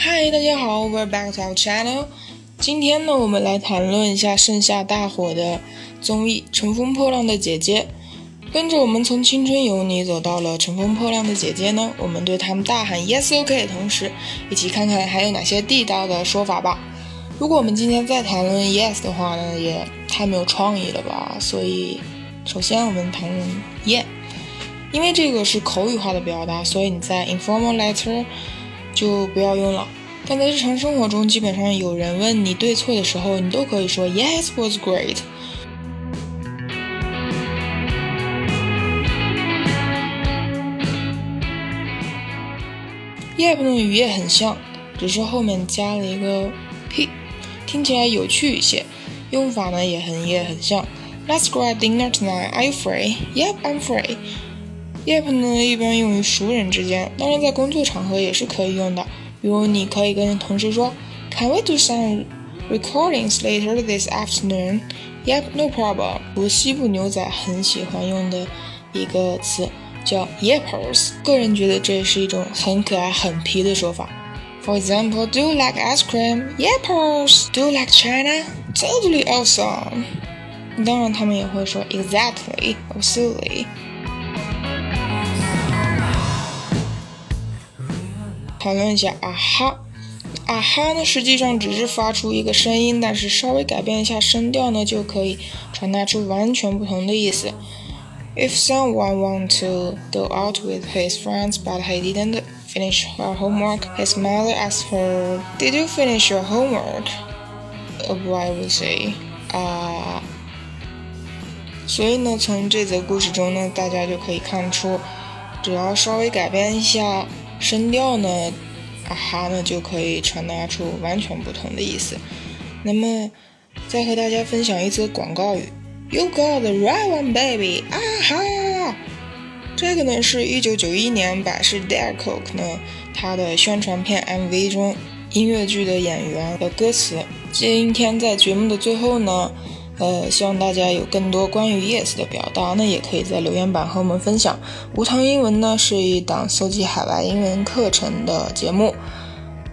嗨，大家好，We're back to our channel。今天呢，我们来谈论一下盛夏大火的综艺《乘风破浪的姐姐》。跟着我们从青春有你走到了《乘风破浪的姐姐》呢，我们对他们大喊 Yes OK 的同时，一起看看还有哪些地道的说法吧。如果我们今天再谈论 Yes 的话呢，也太没有创意了吧。所以，首先我们谈论 Yeah，因为这个是口语化的表达，所以你在 informal letter。就不要用了。但在日常生活中，基本上有人问你对错的时候，你都可以说 Yes was great。Yep 呢语也很像，只是后面加了一个 p，听起来有趣一些。用法呢也很也很像。Let's grab dinner tonight. Are you free? Yep, I'm free. Yep 呢，一般用于熟人之间，当然在工作场合也是可以用的。比如，你可以跟同事说，Can we do some recordings later this afternoon? Yep, no problem。我西部牛仔很喜欢用的一个词叫 Yepers，个人觉得这是一种很可爱、很皮的说法。For example, Do you like ice cream? Yepers. Do you like China? Totally awesome。当然，他们也会说 Exactly, absolutely。讨论一下啊哈，啊哈呢，实际上只是发出一个声音，但是稍微改变一下声调呢，就可以传达出完全不同的意思。If someone want to go out with his friends but he didn't finish her homework, his mother asked her, "Did you finish your homework?" A boy would say, 啊。所以呢，从这则故事中呢，大家就可以看出，只要稍微改变一下。声调呢，啊哈呢就可以传达出完全不同的意思。那么，再和大家分享一则广告语：You got the right one, baby！啊哈！这个呢是一九九一年百事 Dare Coke 呢他的宣传片 MV 中音乐剧的演员的歌词。今天在节目的最后呢。呃，希望大家有更多关于 yes 的表达呢，也可以在留言板和我们分享。无糖英文呢是一档搜集海外英文课程的节目，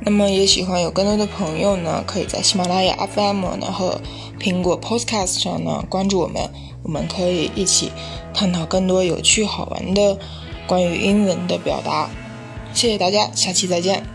那么也喜欢有更多的朋友呢，可以在喜马拉雅 FM 呢和苹果 Podcast 上呢关注我们，我们可以一起探讨更多有趣好玩的关于英文的表达。谢谢大家，下期再见。